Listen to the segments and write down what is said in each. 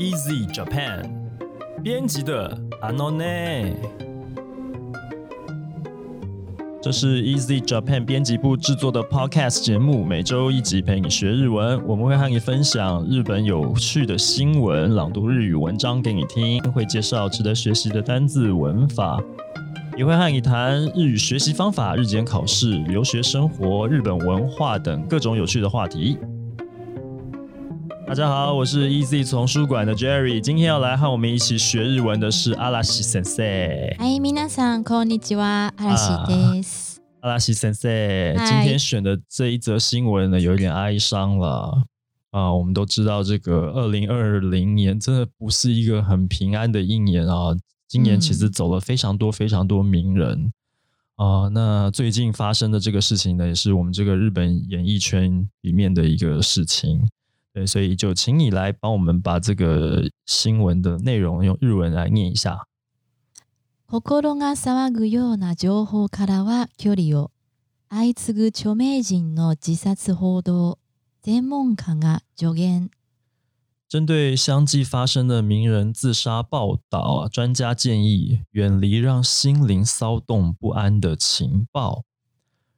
Easy Japan 编辑的 Anone，这是 Easy Japan 编辑部制作的 Podcast 节目，每周一集陪你学日文。我们会和你分享日本有趣的新闻，朗读日语文章给你听，会介绍值得学习的单字文法，也会和你谈日语学习方法、日检考试、留学生活、日本文化等各种有趣的话题。大家好，我是 Easy 丛书馆的 Jerry，今天要来和我们一起学日文的是阿拉西先生。嗨，皆さんこんにちは、阿拉西です。阿拉西先生，嗨今天选的这一则新闻呢，有一点哀伤了啊。我们都知道，这个二零二零年真的不是一个很平安的一年啊。今年其实走了非常多非常多名人啊。那最近发生的这个事情呢，也是我们这个日本演艺圈里面的一个事情。 对，所以就请你来帮我们把这个新闻的内容用日文来念一下。心が騒ぐような情報からは距離を。相次ぐ著名人の自殺報道。専門家が助言。针对相继发生的名人自杀报道啊，专家建议远离让心灵骚动不安的情报。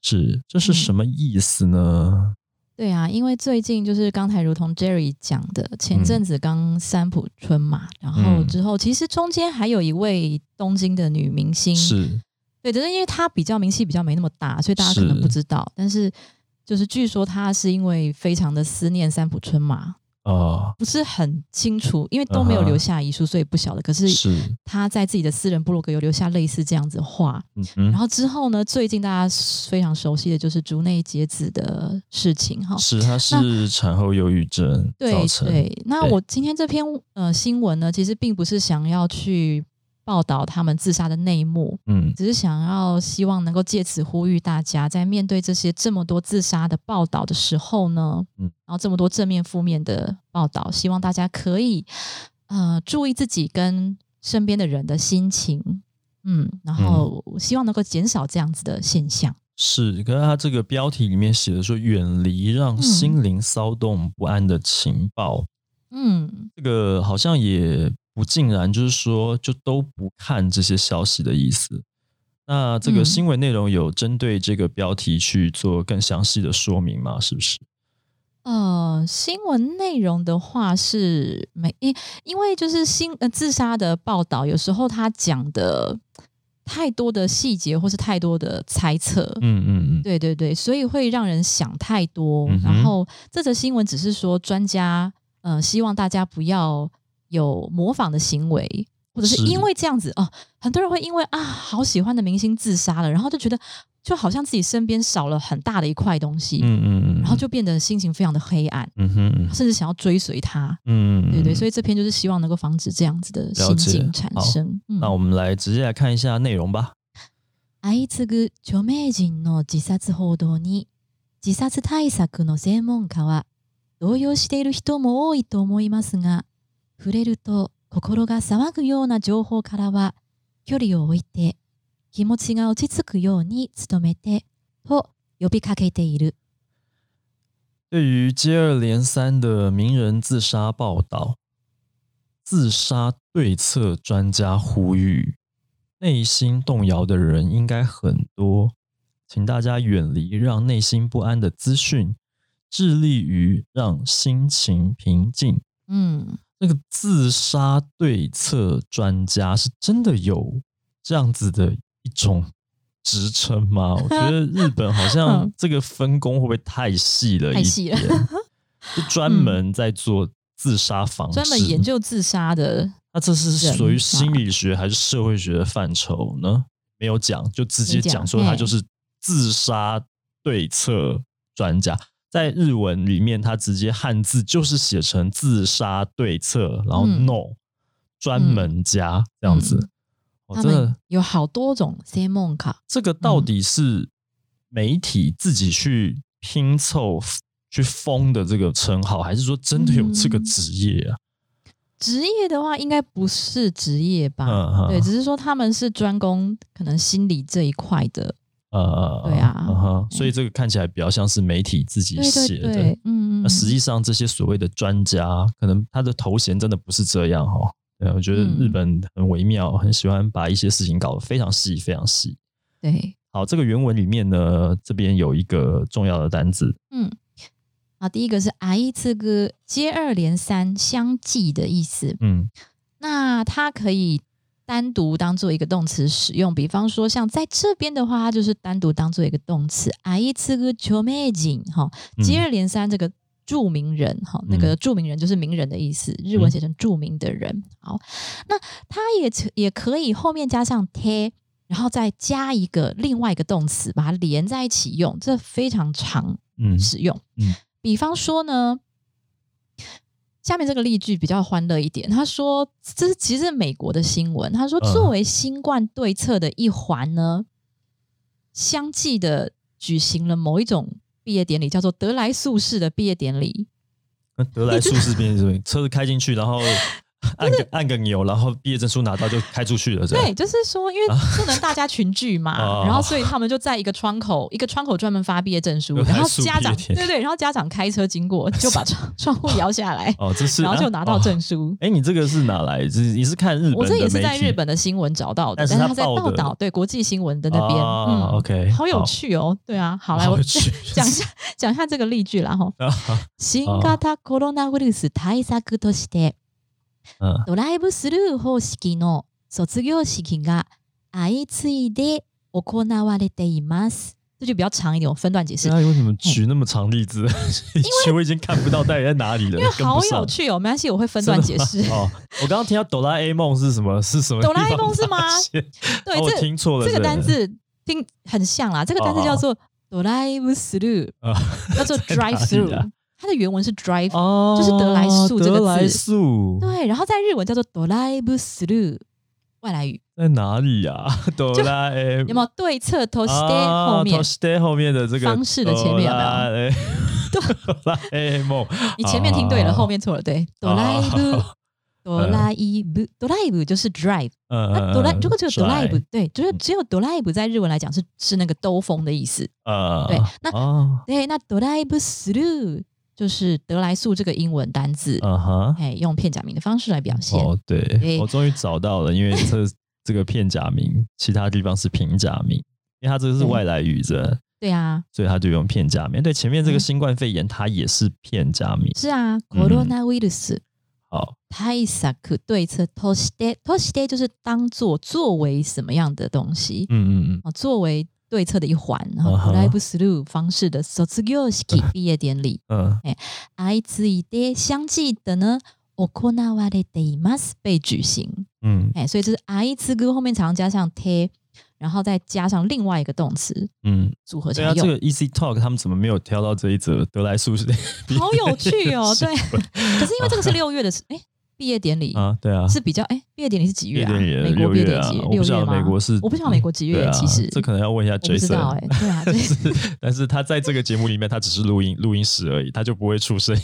是，这是什么意思呢？ 对啊，因为最近就是刚才如同 Jerry 讲的，前阵子刚三浦春马，然后嗯。之后其实中间还有一位东京的女明星，是，对，只是因为她比较名气比较没那么大，所以大家可能不知道。但是就是据说她是因为非常的思念三浦春马，啊，不是很清楚，因为都没有留下遗书，所以不晓得。可是是，他在自己的私人部落格有留下类似这样子的话。嗯哼，然后之后呢，最近大家非常熟悉的就是竹内结子的事情哈。是，它是产后忧郁症对造成。对，那我今天这篇呃新闻呢，其实并不是想要去报道他们自杀的内幕，嗯。只是想要希望能够借此呼吁大家，在面对这些这么多自杀的报道的时候呢，嗯。然后这么多正面负面的报道，希望大家可以呃注意自己跟身边的人的心情，嗯，然后希望能够减少这样子的现象。是，可是他这个标题里面写的说，远离让嗯心灵骚动不安的情报。嗯，这个好像也不尽然，就是说就都不看这些消息的意思。那这个嗯新闻内容有针对这个标题去做更详细的说明吗？是不是？呃，新闻内容的话是没因因为就是新呃自杀的报道，有时候他讲的太多的细节或是太多的猜测，嗯嗯嗯，对对对，所以会让人想太多。嗯然后这则新闻只是说专家呃希望大家不要有模仿的行为。或者是是因为这样子哦，很多人会因为啊好喜欢的明星自杀了，然后就觉得就好像自己身边少了很大的一块东西，嗯嗯嗯，然后就变得心情非常的黑暗。嗯哼嗯甚至想要追随他。嗯，对对，所以以这篇就是希望能够防止这样子的心了解境产生。嗯那我们来直接来看一下内容吧。相次ぐ著名人の自殺報道に自殺対策の専門家は動揺している人も多いと思いますが 触れると心が騒ぐような情報からは距離を置いて気持ちが落ち着くように努めてと呼びかけている。对于接二连三的名人自杀报道，自杀对策专家呼吁，内心动摇的人应该很多，请大家远离让内心不安的资讯，致力于让心情平静。嗯， 那个自杀对策专家是真的有这样子的一种职称吗？我觉得日本好 像嗯这个分工会不会太细了一点？太细了 就专门在做自杀防治，专门研。究自杀的那这是属于心理学还是社会学的范畴呢？没有讲，就直接讲讲说他就是自杀对策专家。在日文里面，它直接汉字就是写成自杀对策，然后嗯 no 专门家这样子。哦，他真的们，有好多种 C 梦卡，这个到底是媒体自己去拼凑、去封的这个称号，还是说真的有这个嗯职业啊？职业的话应该不是职业吧？嗯嗯对，只是说他们是专攻可能心理这一块的呃，对啊嗯哼所以这个看起来比较像是媒体自己写的。对对，嗯嗯，那实际上，这些所谓的专家，可能他的头衔真的不是这样哈。对，我觉得嗯日本很微妙，很喜欢把一些事情搞得非常细，非常细。对，好，这个原文里面呢，这边有一个重要的单字，嗯。好，第一个是“挨这个接二连三、相继”的意思。嗯那它可以单独当做一个动词使用，比方说像在这边的话，它就是单独当做一个动词。挨这个求美景哈，嗯接二连三这个著名人哈，那个著名人就是名人的意思，日文写成著名的人。好，那它也也可以后面加上 te，然后再加一个另外一个动词，把它连在一起用，这非常常嗯使用。嗯比方说呢，下面这个例句比较欢乐一点。他说，这是其实是美国的新闻。他说，嗯作为新冠对策的一环呢，相继的举行了某一种毕业典礼，叫做德莱素式的毕业典礼。那德莱素是边是车子开进去，然后按个按个钮，然后毕业证书拿到就开出去了，这样对，就是说，因为不能大家群聚嘛，哦然后所以他们就在一个窗口，一个窗口专门发毕业证书，就然后还素家长毕业典对对，然后家长开车经过，就把窗窗户摇下来，哦，这是然后就啊拿到哦证书。哎、你这个是哪来？这你是看日本的我这也是媒体在日本的新闻找到的，但是他但是他在报的报道对国际新闻的那边，哦嗯 OK，好有好趣哦。对啊，好来我好有趣讲一下讲一下这个例句啦哈。啊新型コロナウイルス対策として 嗯ドライブスルー方式の卒業式が相次いで行われています。这句比较长一点，我分段解释对。啊，为什么举那么长例子？因为 我已经看不到到底在哪里了，因为好有趣哦，没关系，我会分段解释哦，我刚刚听到哆啦 A 梦是什么？是什么地哆？啦 A 梦是吗？对，哦听错了。这个是单字听很像啦，这个单字哦叫做 drive through，啊叫做 drive through，啊？它的原文是 drive，哦，就是德莱素这个字德莱素对，然后在日文叫做 drive through，外来语。在哪里呀？哆啦 A 有没有对策 to stay 啊后面？stay 后面的这个方式的前面有没有？有？哆啦 A 梦，你前面听对了，好后面错了，对，drive。哆啦 A 不，drive 就是 drive，嗯那哆啦如果只有 drive drive，对，就是只有 drive 在日文来讲是是那个兜风的意思，呃，对那哦，对，那 drive through 就是德莱素这个英文单字，嗯哼，哎，用片假名的方式来表现。哦，对对我终于找到了，因为这这个片假名，其他地方是平假名，因为它这个是对外来语着，对啊，所以它就用片假名。对，前面这个嗯新冠肺炎，它也是片假名。是啊，coronavirus 好，対策对策としてとして就是当做作为什么样的东西嗯嗯嗯，啊，作为 对策的一环，然后嗯哼 drive through 方式的卒業式毕业典礼，嗯相次いで相继的呢。行われています被举行，嗯哎，所以这是相次ぐ后面常常加上 te，然后再加上另外一个动词嗯，组合起来，用，对啊这个 Easy Talk 他们怎么没有挑到这一则德莱素是？好有趣哦。对，新闻可是因为这个是六月的，哎， 毕业典礼啊，对啊，是比较哎，毕业典礼是几月啊？美国毕业典礼六月啊，我六不知道？美国是，我不知道美国几月啊其实这可能要问一下我不知道 Jason。哎，对啊，但是他在这个节目里面，他只是录音录音室而已，他就不会出声音。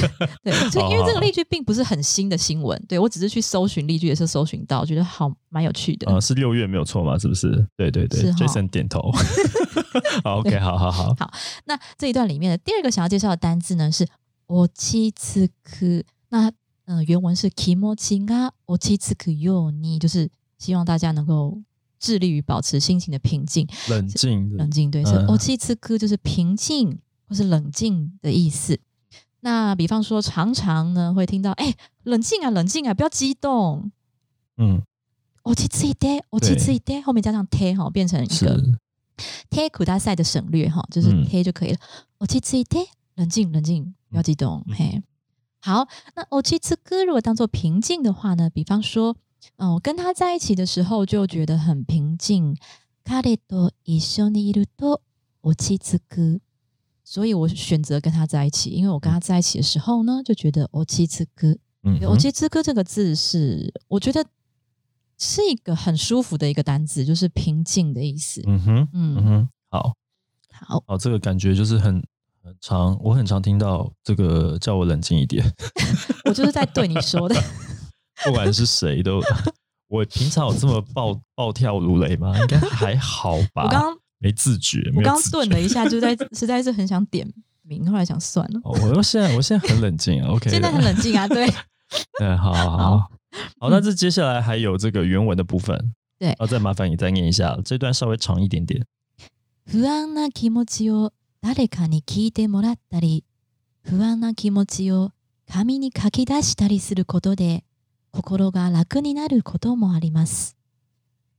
对，所以 因为这个例句并不是很新的新闻，对我只是去搜寻例句也是搜寻到，觉得好蛮有趣的。啊，是六月没有错嘛？是不是？对对对，Jason 点头。好，OK，好好好。好那这一段里面的第二个想要介绍的单字呢是“おちつく”，那呃原文是 “kimochi ga o c h i t s k yo ni”，就是希望大家能够致力于保持心情的平静。冷静冷，静，对，是嗯 o c h i t s k 就是平静或是冷静的意思。那比方说，常常呢会听到，哎、冷静啊，冷静啊，不要激动。嗯，我去自己的，我去自己的，后面加上 te 哈，变成一个 te 苦大赛的省略哈，就是嗯 te 就可以了。我去自己的，冷静冷静，不要激动。嗯嘿，好，那我去吃歌如果当做平静的话呢，比方说，嗯、我跟他在一起的时候就觉得很平静。彼と一緒にいると落ち着く。所以我选择跟他在一起，因为我跟他在一起的时候呢，就觉得落ち着く。嗯哼，对我其实“知歌”这个字是，我觉得是一个很舒服的一个单字，就是平静的意思。嗯哼，嗯嗯，哼，好好，好，这个感觉就是很很 常，我很常听到这个叫我冷静一点，我就是在对你说的。不管是谁都。我平常有这么暴暴跳如雷吗？应该还好吧。我刚刚 没自觉。我刚没有自觉顿了一下，就在实在是很想点名，后来想算了。哦，我现在我现在很冷静啊，OK，现在很冷静啊，对，嗯，好好好好，那这接下来还有这个原文的部分，对啊，再麻烦你再念一下，这段稍微长一点点。不安な気持ちを 誰かに聞いてもらったり、不安な気持ちを紙に書き出したりすることで、心が楽になることもあります。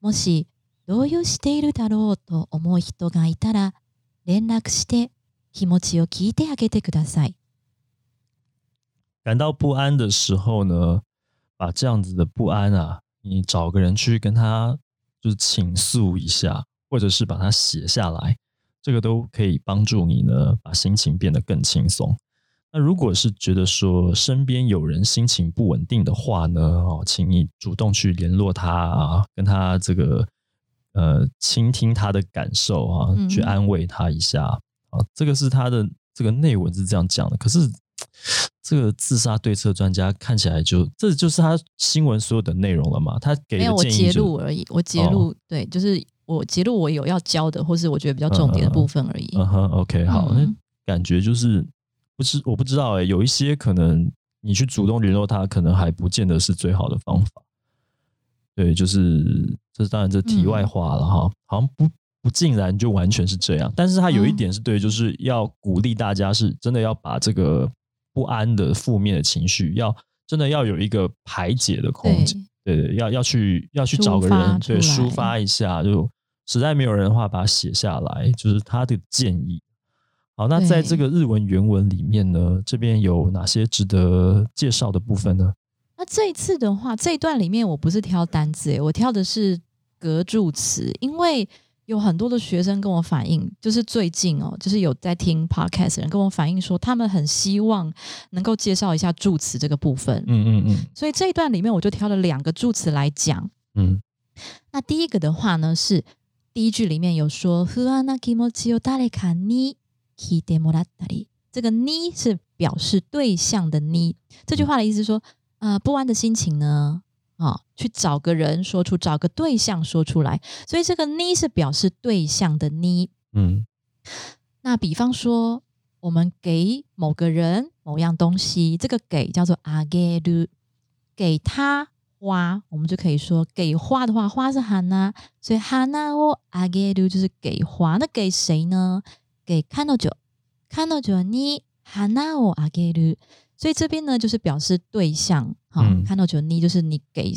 もし、動揺しているだろうと思う人がいたら、連絡して気持ちを聞いてあげてください。感到不安的时候呢，把这样子的不安啊，你找个人去跟他就是倾诉一下，或者是把它写下来，这个都可以帮助你呢，把心情变得更轻松。那如果是觉得说身边有人心情不稳定的话呢，哦，请你主动去联络他啊，跟他这个呃倾听他的感受啊，嗯去安慰他一下啊。这个是他的这个内文是这样讲的，可是这个自杀对策专家看起来就这就是他新闻所有的内容了嘛？他给没有，我截的建议就录而已，我截录、对，就是我截录我有要教的，或是我觉得比较重点的部分而已。嗯哼，OK，好，嗯那感觉就是不知我不知道哎、有一些可能你去主动联络他，可能还不见得是最好的方法。对，就是这当然这题外话了哈，好像不不尽然就完全是这样，但是他有一嗯。点是对，就是要鼓励大家是真的要把这个不安的负面的情绪，要真的要有一个排解的空间。对。对，要要去要去找个人对抒发一下，就实在没有人的话，把它写下来，就是他的建议。好，那在这个日文原文里面呢，这边有哪些值得介绍的部分呢？那这一次的话，这一段里面我不是挑单字，诶，我挑的是格助词，因为有很多的学生跟我反映，就是最近哦，就是有在听 podcast 的人跟我反映说，他们很希望能够介绍一下助词这个部分。嗯嗯嗯所以这一段里面我就挑了两个助词来讲。嗯那第一个的话呢，是第一句里面有说“不安な気持ちを誰かに聞いてもらったり”，这个“に”是表示对象的“に”。这句话的意思是说，呃，不安的心情呢，啊、去找个人说出，找个对象说出来。所以这个“に”是表示对象的“に”。嗯那比方说，我们给某个人某样东西，这个给叫做あげる，给他 花，我们就可以说给花的话，花是花，所以花をあげる就是给花。那给谁呢？给彼女，彼女に花をあげる。所以这边呢，就是表示对象，哈、嗯彼女に就是你给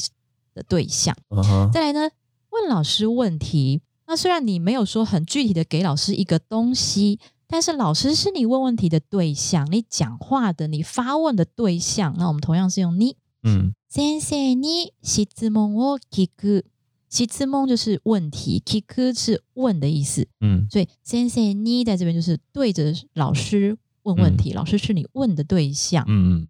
的对象。嗯哼再来呢，问老师问题。那虽然你没有说很具体的给老师一个东西，但是老师是你问问题的对象，你讲话的、你发问的对象。那我们同样是用你。嗯 先生に質問を聞く。質問就是问题，聞く是问的意思，嗯所以先生に在这边就是对着老师问问题，老师是你问的对象。嗯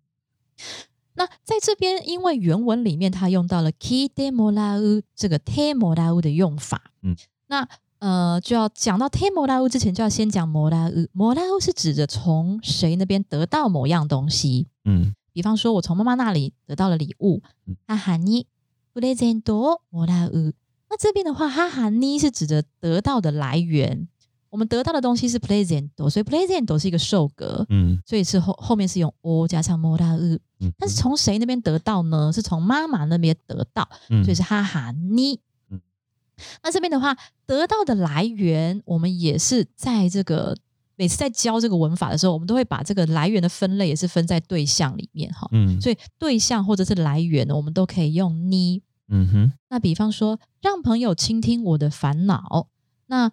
那在这边，因为原文里面它用到了 “key de m o r a u” 这个 “te m o r a u” 的用法，嗯，那呃就要讲到 “te m o r a u” 之前，就要先讲 m o r a u m o r a u 是指着从谁那边得到某样东西，嗯 比方说，我从妈妈那里得到了礼物嗯，哈哈尼 present o m o r a u 那这边的话，哈哈尼是指着得到的来源，我们得到的东西是 present，所以 present 是一个受格，嗯。所以是后后面是用 o 加上 m o r a 但是从谁那边得到呢？是从妈妈那边得到，嗯。所以是哈哈尼。嗯。那这边的话，得到的来源，我们也是在这个每次在教这个文法的时候，我们都会把这个来源的分类也是分在对象里面哈。嗯所以对象或者是来源，我们都可以用你。嗯哼那比方说，让朋友倾听我的烦恼，那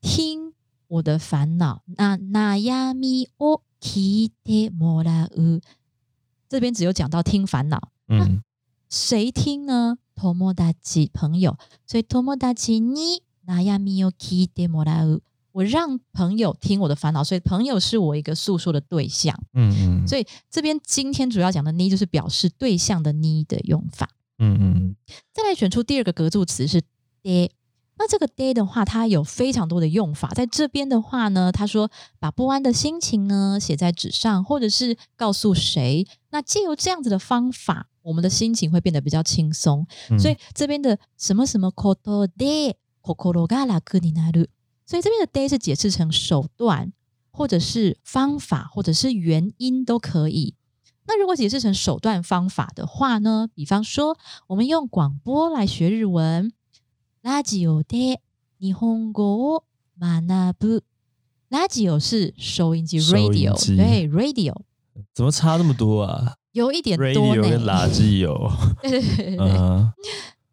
听我的烦恼，那悩みを聞いてもらう。这边只有讲到听烦恼，嗯谁听呢？友達朋友，所以友達に悩みを聞いてもらう。 我让朋友听我的烦恼，所以朋友是我一个诉说的对象。嗯嗯，所以这边今天主要讲的“你”就是表示对象的“你”的用法。嗯嗯再来选出第二个格助词是 “de”。那这个 “de” 的话，它有非常多的用法。在这边的话呢，他说把不安的心情呢写在纸上，或者是告诉谁。那借由这样子的方法，我们的心情会变得比较轻松。嗯，所以这边的什么什么ことで心が楽になる。 所以这边的 day 是解释成手段，或者是方法，或者是原因都可以。那如果解释成手段方法的话呢？比方说，我们用广播来学日文，ラジオで日本語を学ぶ。ラジオ是收音机收音，radio 机对 radio 怎么差那么多啊有一点多？Radio 跟呢。垃圾油，对对对对对，嗯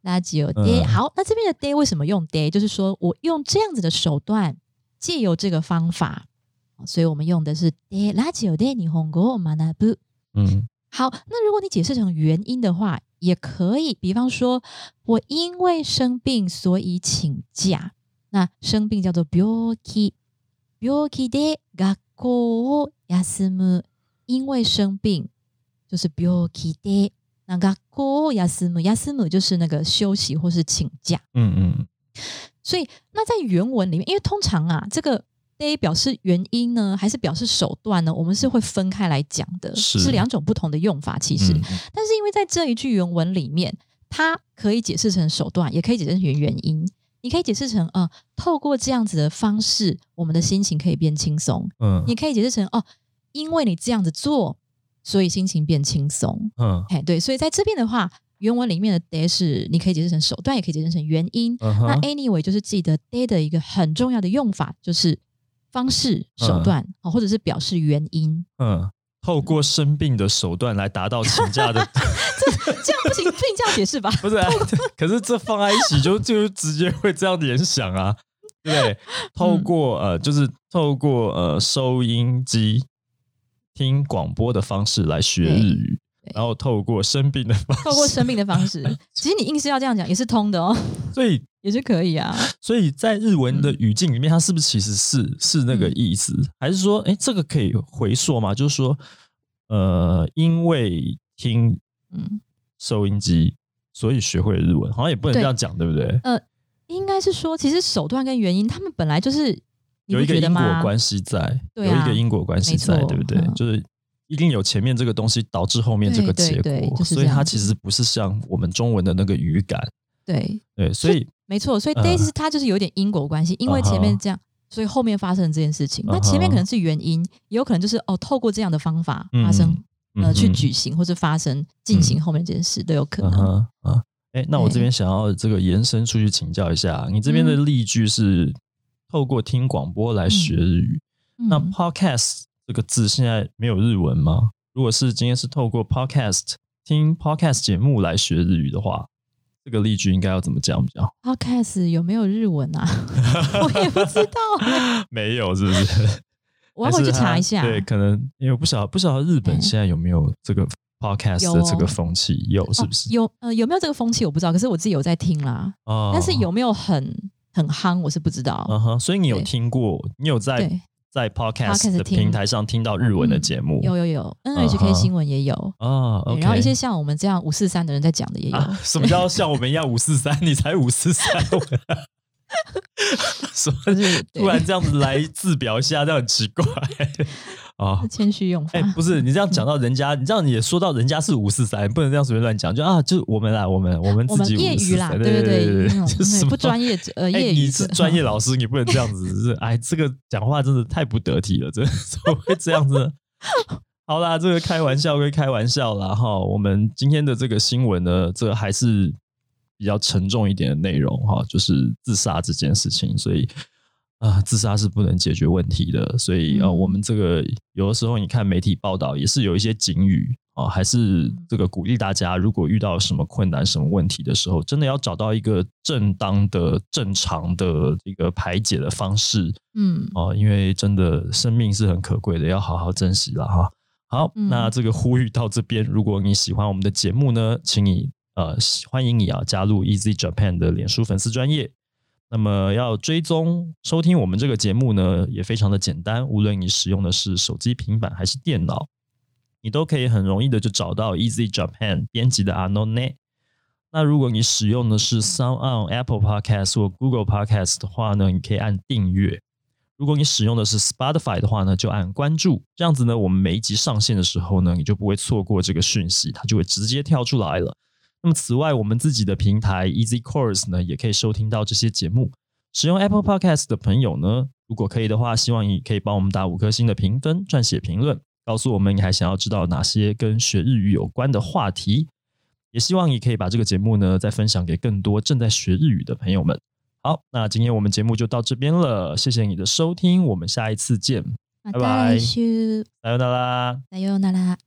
垃圾有 day、嗯好，那这边的 day 为什么用 day？就是说我用这样子的手段，借由这个方法，所以我们用的是 day 垃圾有 day 日本語を学ぶ。嗯好，那如果你解释成原因的话，也可以。比方说，我因为生病，所以请假。那生病叫做病気，病気で学校を休む。因为生病就是病気 で，那学校を休む，休む就是那个休息或是请假。嗯嗯所以，那在原文里面，因为通常啊，这个 day 表示原因呢，还是表示手段呢？我们是会分开来讲的，是两种不同的用法。其实，嗯但是因为在这一句原文里面，它可以解释成手段，也可以解释成原因。你可以解释成呃，透过这样子的方式，我们的心情可以变轻松。嗯你可以解释成哦，因为你这样子做， 所以心情变轻松。嗯哎，对，所以在这边的话，原文里面的 day 是你可以解释成手段，也可以解释成原因。那 anyway 就是记得 day 的一个很重要的用法，就是方式、手段，哦，或者是表示原因。嗯，透过生病的手段来达到请假的，这样不行，不行这样解释吧？不是啊？可是这放在一起就就直接会这样联想啊，对不对？透过呃，就是透过呃收音机听广播的方式来学日语，然后透过生病的方式，透过生病的方式，其实你硬是要这样讲也是通的哦，所以 也是可以啊。所以在日文的语境里面，它是不是其实是是那个嗯意思？还是说，哎，这个可以回溯吗？就是说，呃，因为听嗯，收音机，所以学会了日文，好像也不能对这样讲，对不对？呃应该是说，其实手段跟原因，他们本来就是有一个因果？关系在，对啊有一个因果关系在，对不对？嗯就是一定有前面这个东西导致后面这个结果，对对就是所以它其实不是像我们中文的那个语感，对，对，所以没错。所以嗯 day 是它就是有点因果关系，因为前面这样。所以后面发生这件事情，那前面可能是原因，也有可能就是哦，透过这样的方法发生，呃，去举行或者发生进行后面这件事都有可能。哎，那我这边想要这个延伸出去请教一下，你这边的嗯例句是透过听广播来学日语，那嗯 podcast 这个字现在没有日文吗？如果是今天是透过 podcast 听 podcast 节目来学日语的话，这个例句应该要怎么讲比较好？Podcast 有没有日文啊？我也不知道，没有，是不是？我要回去查一下。对，可能因为我不晓得不晓得日本嗯现在有没有这个 podcast 的这个哦风气，有是不是？哦、有呃有没有这个风气我不知道，可是我自己有在听啦。哦但是有没有很很夯，我是不知道。嗯哼，所以你有听过，你有在，在 podcast 的平台上听到日文的嗯节目？有有有嗯，NHK 新闻也有。哦对，OK。然后一些像我们这样五四三的人在讲的也有。啊，什么叫像我们一样五四三？你才五四三，就是 突然这样子来自表一下，这样很奇怪啊。谦虚用法。哎、不是你这样讲到人家，你这样也说到人家是五四三，不能这样随便乱讲，就啊，就是我们啦，我们我们自己业余啦，543对对对对就是不专业者呃哎业余你是者专业老师，你不能这样子，是哎，这个讲话真的太不得体了，真的怎么会这样子呢？好啦，这个开玩笑归开玩笑啦，哈，我们今天的这个新闻呢，这个还是比较沉重一点的内容哈，就是自杀这件事情，所以啊、自杀是不能解决问题的，所以呃，嗯。我们这个有的时候你看媒体报道也是有一些警语啊、还是这个鼓励大家，如果遇到什么困难、什么问题的时候，真的要找到一个正当的、正常的这个排解的方式嗯。哦、因为真的生命是很可贵的，要好好珍惜了哈。好，嗯。那这个呼吁到这边，如果你喜欢我们的节目呢，请你呃欢迎你啊加入 Easy Japan 的脸书粉丝专业。那么要追踪收听我们这个节目呢，也非常的简单，无论你使用的是手机、平板还是电脑，你都可以很容易的就找到 Easy Japan 编辑的 Anone。那如果你使用的是 Sound on Apple Podcast 或 Google Podcast 的话呢，你可以按订阅。如果你使用的是 Spotify 的话呢，就按关注。这样子呢，我们每一集上线的时候呢，你就不会错过这个讯息，它就会直接跳出来了。那么此外，我们自己的平台 Easy Course 呢，也可以收听到这些节目。 使用 Apple Podcast 的朋友呢，如果可以的话，希望你可以帮我们打五颗星的评分，撰写评论，告诉我们你还想要知道哪些跟学日语有关的话题。也希望你可以把这个节目呢，再分享给更多正在学日语的朋友们。好，那今天我们节目就到这边了，谢谢你的收听，我们下一次见，ま拜拜た来週。さようなら。さようなら。